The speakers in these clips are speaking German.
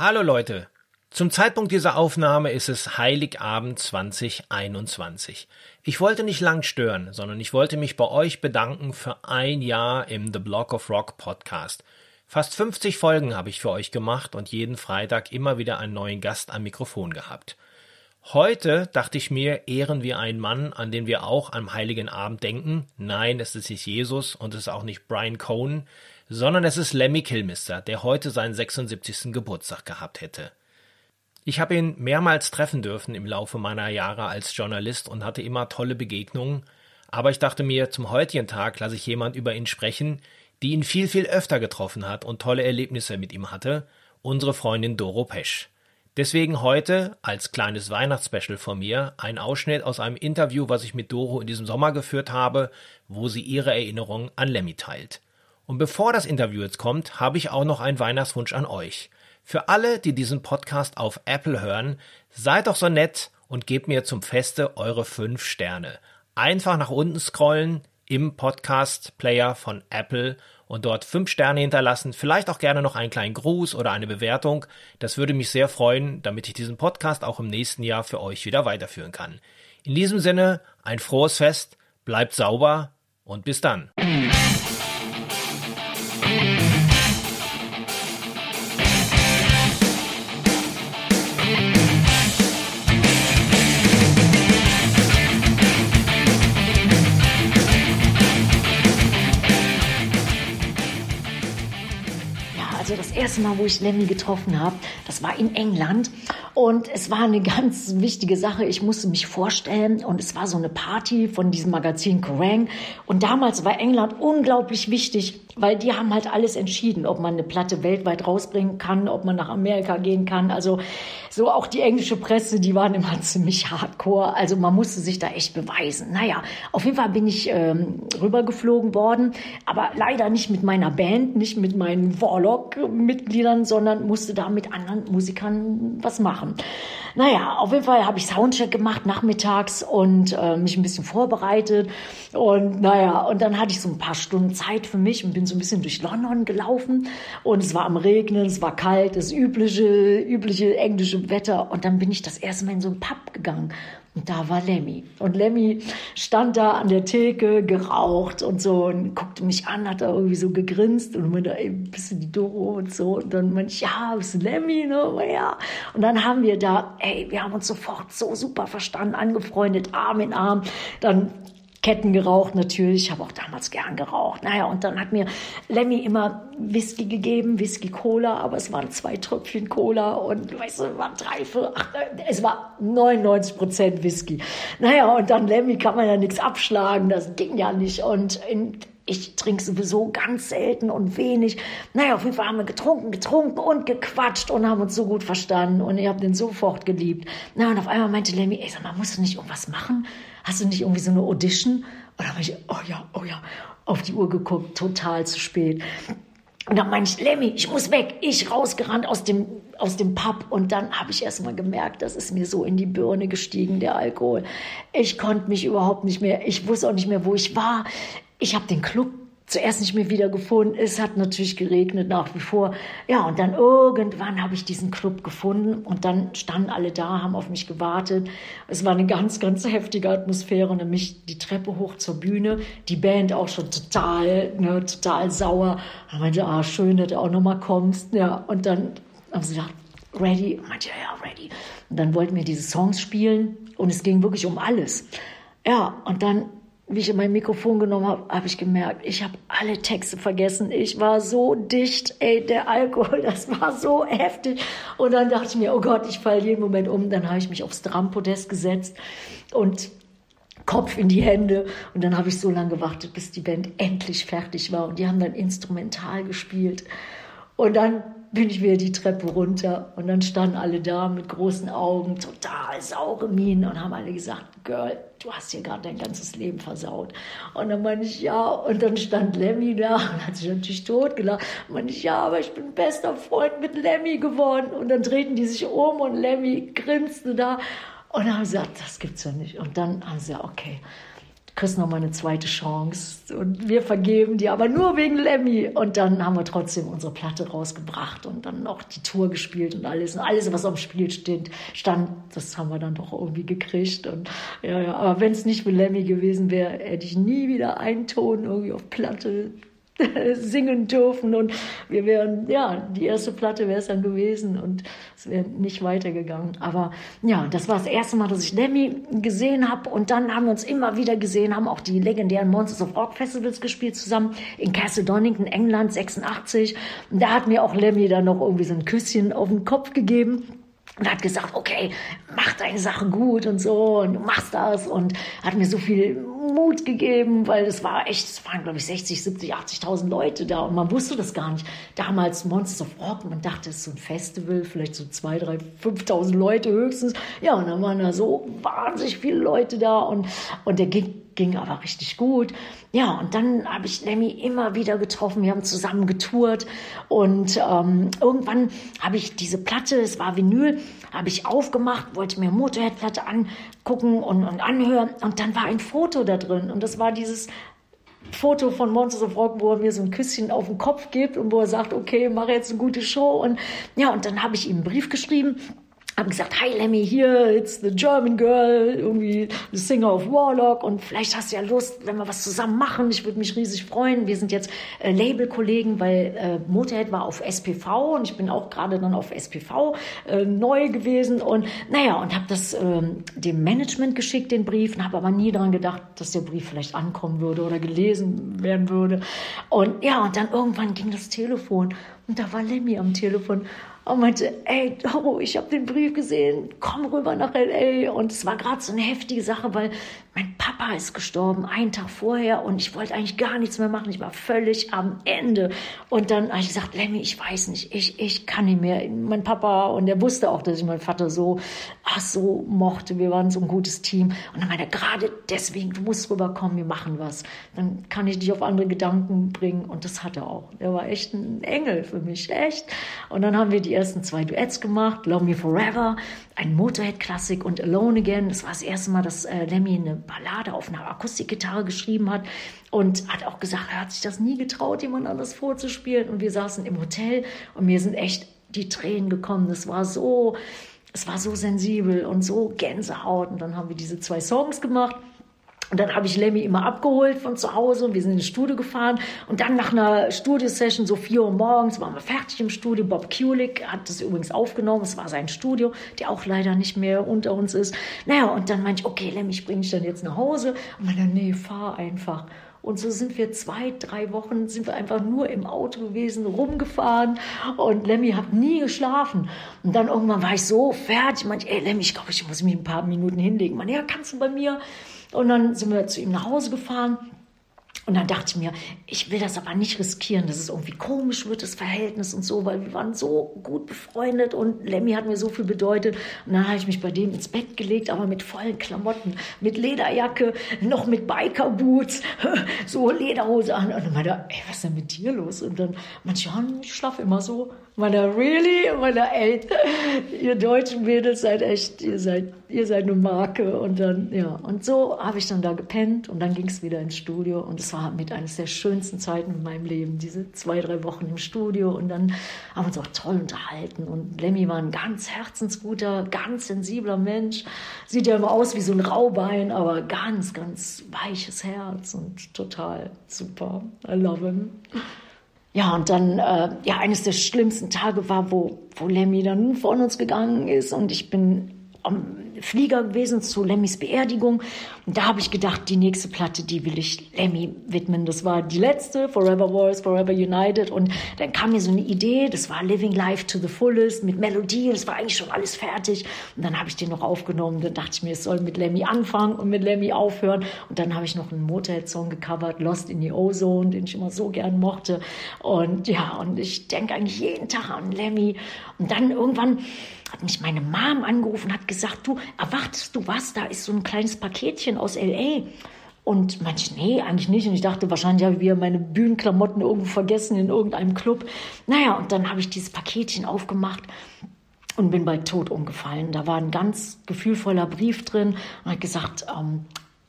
Hallo Leute. Zum Zeitpunkt dieser Aufnahme ist es Heiligabend 2021. Ich wollte nicht lang stören, sondern ich wollte mich bei euch bedanken für ein Jahr im The Block of Rock Podcast. Fast 50 Folgen habe ich für euch gemacht und jeden Freitag immer wieder einen neuen Gast am Mikrofon gehabt. Heute dachte ich mir, ehren wir einen Mann, an den wir auch am Heiligen Abend denken. Nein, es ist nicht Jesus und es ist auch nicht Brian Cohen, sondern es ist Lemmy Kilmister, der heute seinen 76. Geburtstag gehabt hätte. Ich habe ihn mehrmals treffen dürfen im Laufe meiner Jahre als Journalist und hatte immer tolle Begegnungen, aber ich dachte mir, zum heutigen Tag lasse ich jemand über ihn sprechen, die ihn viel, viel öfter getroffen hat und tolle Erlebnisse mit ihm hatte, unsere Freundin Doro Pesch. Deswegen heute als kleines Weihnachtsspecial von mir ein Ausschnitt aus einem Interview, was ich mit Doro in diesem Sommer geführt habe, wo sie ihre Erinnerung an Lemmy teilt. Und bevor das Interview jetzt kommt, habe ich auch noch einen Weihnachtswunsch an euch. Für alle, die diesen Podcast auf Apple hören, seid doch so nett und gebt mir zum Feste eure fünf Sterne. Einfach nach unten scrollen im Podcast-Player von Apple und dort fünf Sterne hinterlassen, vielleicht auch gerne noch einen kleinen Gruß oder eine Bewertung. Das würde mich sehr freuen, damit ich diesen Podcast auch im nächsten Jahr für euch wieder weiterführen kann. In diesem Sinne, ein frohes Fest, bleibt sauber und bis dann. Erste Mal, wo ich Lemmy getroffen habe, das war in England. Und es war eine ganz wichtige Sache. Ich musste mich vorstellen und es war so eine Party von diesem Magazin Kerrang. Und damals war England unglaublich wichtig, weil die haben halt alles entschieden, ob man eine Platte weltweit rausbringen kann, ob man nach Amerika gehen kann. Also so auch die englische Presse, die waren immer ziemlich hardcore. Also man musste sich da echt beweisen. Naja, auf jeden Fall bin ich ähm, rübergeflogen worden, aber leider nicht mit meiner Band, nicht mit meinen Warlock-Mitgliedern, sondern musste da mit anderen Musikern was machen. Naja, auf jeden Fall habe ich Soundcheck gemacht nachmittags und äh, mich ein bisschen vorbereitet. Und naja, und dann hatte ich so ein paar Stunden Zeit für mich und bin so ein bisschen durch London gelaufen. Und es war am Regnen, es war kalt, das übliche, übliche englische Wetter. Und dann bin ich das erste Mal in so einen Pub gegangen. Und da war Lemmy. Und Lemmy stand da an der Theke, geraucht und so und guckte mich an, hat da irgendwie so gegrinst und meinte, ey, bist du die Doro und so. Und dann meinte ich, ja, bist du Lemmy, ne? Ja. Und dann haben wir da, ey, wir haben uns sofort so super verstanden, angefreundet, Arm in Arm. Dann Ketten geraucht natürlich, ich habe auch damals gern geraucht. Naja, und dann hat mir Lemmy immer Whisky gegeben, Whisky Cola, aber es waren zwei Tröpfchen Cola und weißt du, waren drei, vier, ach, es war 99 Prozent Whisky. Naja, und dann Lemmy kann man ja nichts abschlagen, das ging ja nicht. Und in, ich trinke sowieso ganz selten und wenig. Naja, auf jeden Fall haben wir getrunken, getrunken und gequatscht und haben uns so gut verstanden und ich habe den sofort geliebt. Na, und auf einmal meinte Lemmy, ey, sag mal, musst du nicht irgendwas machen? Hast du nicht irgendwie so eine Audition? Und dann habe ich, oh ja, oh ja, auf die Uhr geguckt, total zu spät. Und dann meinte ich, Lemmy, ich muss weg. Ich rausgerannt aus dem, aus dem Pub. Und dann habe ich erst mal gemerkt, das ist mir so in die Birne gestiegen, der Alkohol. Ich konnte mich überhaupt nicht mehr, ich wusste auch nicht mehr, wo ich war. Ich habe den Club zuerst nicht mehr wiedergefunden. Es hat natürlich geregnet nach wie vor. Ja, und dann irgendwann habe ich diesen Club gefunden und dann standen alle da, haben auf mich gewartet. Es war eine ganz, ganz heftige Atmosphäre, nämlich die Treppe hoch zur Bühne, die Band auch schon total, ne, total sauer. Und meinte, ah, schön, dass du auch nochmal kommst. Ja, und dann haben sie gesagt, ready? Und meinte, ja, ready. Und dann wollten wir diese Songs spielen und es ging wirklich um alles. Ja, und dann wie ich mein Mikrofon genommen habe, habe ich gemerkt, ich habe alle Texte vergessen. Ich war so dicht, ey, der Alkohol, das war so heftig. Und dann dachte ich mir, oh Gott, ich falle jeden Moment um. Dann habe ich mich aufs Drampodest gesetzt und Kopf in die Hände. Und dann habe ich so lange gewartet, bis die Band endlich fertig war. Und die haben dann instrumental gespielt. Und dann bin ich wieder die Treppe runter und dann standen alle da mit großen Augen, total saure Minen und haben alle gesagt, Girl, du hast hier gerade dein ganzes Leben versaut. Und dann meine ich, ja, und dann stand Lemmy da und hat sich natürlich totgelacht. Und meine ich, ja, aber ich bin bester Freund mit Lemmy geworden. Und dann drehten die sich um und Lemmy grinste da. Und haben gesagt, das gibt's ja nicht. Und dann haben sie gesagt, okay, kriegst noch mal eine zweite Chance. Und wir vergeben dir, aber nur wegen Lemmy. Und dann haben wir trotzdem unsere Platte rausgebracht und dann noch die Tour gespielt und alles. Und alles, was dem Spiel steht, stand, das haben wir dann doch irgendwie gekriegt. Und ja, ja, aber wenn es nicht für Lemmy gewesen wäre, hätte ich nie wieder einen Ton irgendwie auf Platte singen dürfen und wir wären, ja, die erste Platte wäre es dann gewesen und es wäre nicht weitergegangen. Aber ja, das war das erste Mal, dass ich Lemmy gesehen habe und dann haben wir uns immer wieder gesehen, haben auch die legendären Monsters of Rock Festivals gespielt zusammen in Castle Donington, England, 86. Und da hat mir auch Lemmy dann noch irgendwie so ein Küsschen auf den Kopf gegeben und hat gesagt, okay, mach deine Sache gut und so und du machst das und hat mir so viel Mut gegeben, weil es war echt, es waren glaube ich 60, 70, 80.000 Leute da und man wusste das gar nicht. Damals Monsters of Rock, man dachte, es ist so ein Festival, vielleicht so 2, 3, 5.000 Leute höchstens. Ja, und dann waren da so wahnsinnig viele Leute da und, und der ging ging aber richtig gut. Ja, und dann habe ich Lemmy immer wieder getroffen. Wir haben zusammen getourt. Und ähm, irgendwann habe ich diese Platte, es war Vinyl, habe ich aufgemacht, wollte mir Motorhead-Platte angucken und, und anhören. Und dann war ein Foto da drin. Und das war dieses Foto von Monsters of Rock, wo er mir so ein Küsschen auf den Kopf gibt und wo er sagt, okay, mache jetzt eine gute Show. Und ja, und dann habe ich ihm einen Brief geschrieben haben gesagt, hi Lemmy, hier, it's the German Girl, irgendwie the Singer of Warlock und vielleicht hast du ja Lust, wenn wir was zusammen machen. Ich würde mich riesig freuen. Wir sind jetzt äh, Labelkollegen, weil äh, Motorhead war auf SPV und ich bin auch gerade dann auf SPV äh, neu gewesen und naja, und habe das ähm, dem Management geschickt, den Brief, und habe aber nie daran gedacht, dass der Brief vielleicht ankommen würde oder gelesen werden würde. Und ja, und dann irgendwann ging das Telefon und da war Lemmy am Telefon und meinte, ey, Doro, ich habe den Brief gesehen, komm rüber nach L.A. Und es war gerade so eine heftige Sache, weil mein Papa ist gestorben, einen Tag vorher und ich wollte eigentlich gar nichts mehr machen. Ich war völlig am Ende. Und dann habe ich gesagt, Lemmy, ich weiß nicht, ich, ich kann nicht mehr. Mein Papa, und er wusste auch, dass ich meinen Vater so, ach, so mochte. Wir waren so ein gutes Team. Und dann meinte er, gerade deswegen, du musst rüberkommen, wir machen was. Dann kann ich dich auf andere Gedanken bringen. Und das hat er auch. Er war echt ein Engel für mich, echt. Und dann haben wir die ersten zwei Duets gemacht, Love Me Forever, ein Motorhead-Klassik und Alone Again. Das war das erste Mal, dass äh, Lemmy eine Ballade auf einer Akustikgitarre geschrieben hat und hat auch gesagt, er hat sich das nie getraut, jemand anders vorzuspielen. Und wir saßen im Hotel und mir sind echt die Tränen gekommen. Das war so, es war so sensibel und so Gänsehaut. Und dann haben wir diese zwei Songs gemacht. Und dann habe ich Lemmy immer abgeholt von zu Hause und wir sind ins Studio gefahren. Und dann nach einer Studiosession, so vier Uhr morgens, waren wir fertig im Studio. Bob Kulick hat das übrigens aufgenommen. Es war sein Studio, der auch leider nicht mehr unter uns ist. Naja, und dann meinte ich, okay, Lemmy, ich bringe dich dann jetzt nach Hause. Und meinte, nee, fahr einfach. Und so sind wir zwei, drei Wochen, sind wir einfach nur im Auto gewesen, rumgefahren. Und Lemmy hat nie geschlafen. Und dann irgendwann war ich so fertig. Ich meinte, ey, Lemmy, ich glaube, ich muss mich ein paar Minuten hinlegen. Meinte, ja, kannst du bei mir? Und dann sind wir zu ihm nach Hause gefahren. Und dann dachte ich mir, ich will das aber nicht riskieren, dass es irgendwie komisch wird, das Verhältnis und so, weil wir waren so gut befreundet und Lemmy hat mir so viel bedeutet. Und dann habe ich mich bei dem ins Bett gelegt, aber mit vollen Klamotten, mit Lederjacke, noch mit Bikerboots, so Lederhose an. Und dann meinte er, ey, was ist denn mit dir los? Und dann meinte ich, ja, ich schlafe immer so. Meiner, really? Meiner, ey, ihr deutschen Mädels seid echt, ihr seid, ihr seid eine Marke. Und dann, ja, und so habe ich dann da gepennt und dann ging es wieder ins Studio. Und es war mit eines der schönsten Zeiten in meinem Leben, diese zwei, drei Wochen im Studio. Und dann haben wir uns auch toll unterhalten. Und Lemmy war ein ganz herzensguter, ganz sensibler Mensch. Sieht ja immer aus wie so ein Raubein, aber ganz, ganz weiches Herz und total super. I love him. Ja, und dann, äh, ja, eines der schlimmsten Tage war, wo, wo Lemmy dann von uns gegangen ist. Und ich bin am Flieger gewesen zu Lemmys Beerdigung. Und da habe ich gedacht, die nächste Platte, die will ich Lemmy widmen. Das war die letzte, Forever Wars, Forever United. Und dann kam mir so eine Idee, das war Living Life to the Fullest mit Melodie. Das war eigentlich schon alles fertig. Und dann habe ich den noch aufgenommen. Dann dachte ich mir, es soll mit Lemmy anfangen und mit Lemmy aufhören. Und dann habe ich noch einen Motorhead-Song gecovert, Lost in the Ozone, den ich immer so gern mochte. Und ja, und ich denke eigentlich jeden Tag an Lemmy. Und dann irgendwann hat mich meine Mom angerufen, hat gesagt, du, erwartest du was? Da ist so ein kleines Paketchen aus L.A. Und manche, nee, eigentlich nicht. Und ich dachte, wahrscheinlich habe ich wieder meine Bühnenklamotten irgendwo vergessen in irgendeinem Club. Naja, und dann habe ich dieses Paketchen aufgemacht und bin bei Tod umgefallen. Da war ein ganz gefühlvoller Brief drin und hat gesagt, ähm,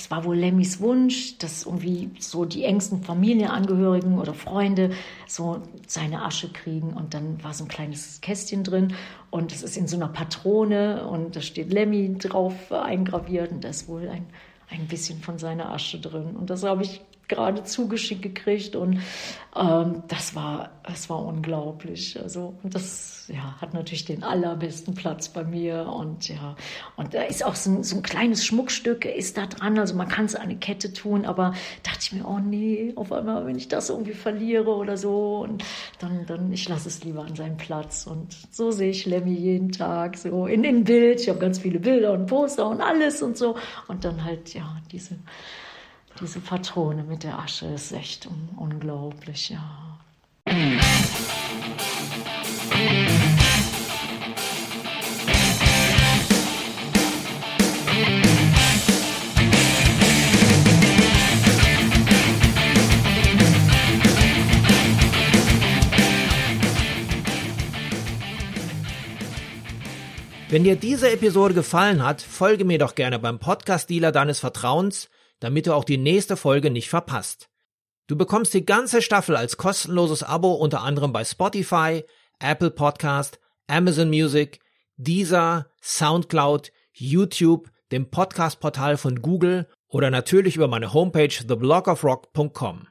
es war wohl Lemmys Wunsch, dass irgendwie so die engsten Familienangehörigen oder Freunde so seine Asche kriegen. Und dann war so ein kleines Kästchen drin und es ist in so einer Patrone und da steht Lemmy drauf eingraviert und da ist wohl ein, ein bisschen von seiner Asche drin. Und das habe ich gerade zugeschickt gekriegt und ähm, das war das war unglaublich. Also das ja hat natürlich den allerbesten Platz bei mir und ja und da ist auch so ein, so ein kleines Schmuckstück ist da dran. Also man kann es an eine Kette tun, aber dachte ich mir oh nee, auf einmal wenn ich das irgendwie verliere oder so und dann dann ich lasse es lieber an seinen Platz und so sehe ich Lemmy jeden Tag so in dem Bild. Ich habe ganz viele Bilder und Poster und alles und so und dann halt ja diese diese Patrone mit der Asche ist echt unglaublich, ja. Wenn dir diese Episode gefallen hat, folge mir doch gerne beim Podcast-Dealer deines Vertrauens damit du auch die nächste Folge nicht verpasst. Du bekommst die ganze Staffel als kostenloses Abo unter anderem bei Spotify, Apple Podcast, Amazon Music, Deezer, Soundcloud, YouTube, dem Podcast-Portal von Google oder natürlich über meine Homepage theblogofrock.com.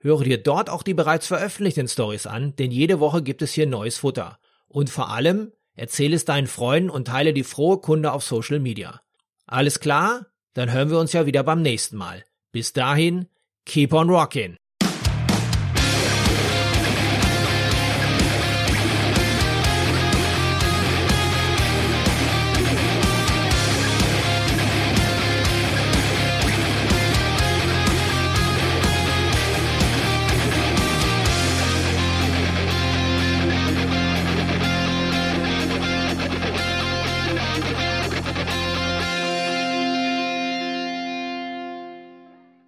Höre dir dort auch die bereits veröffentlichten Stories an, denn jede Woche gibt es hier neues Futter. Und vor allem, erzähle es deinen Freunden und teile die frohe Kunde auf Social Media. Alles klar? Dann hören wir uns ja wieder beim nächsten Mal. Bis dahin, keep on rockin'.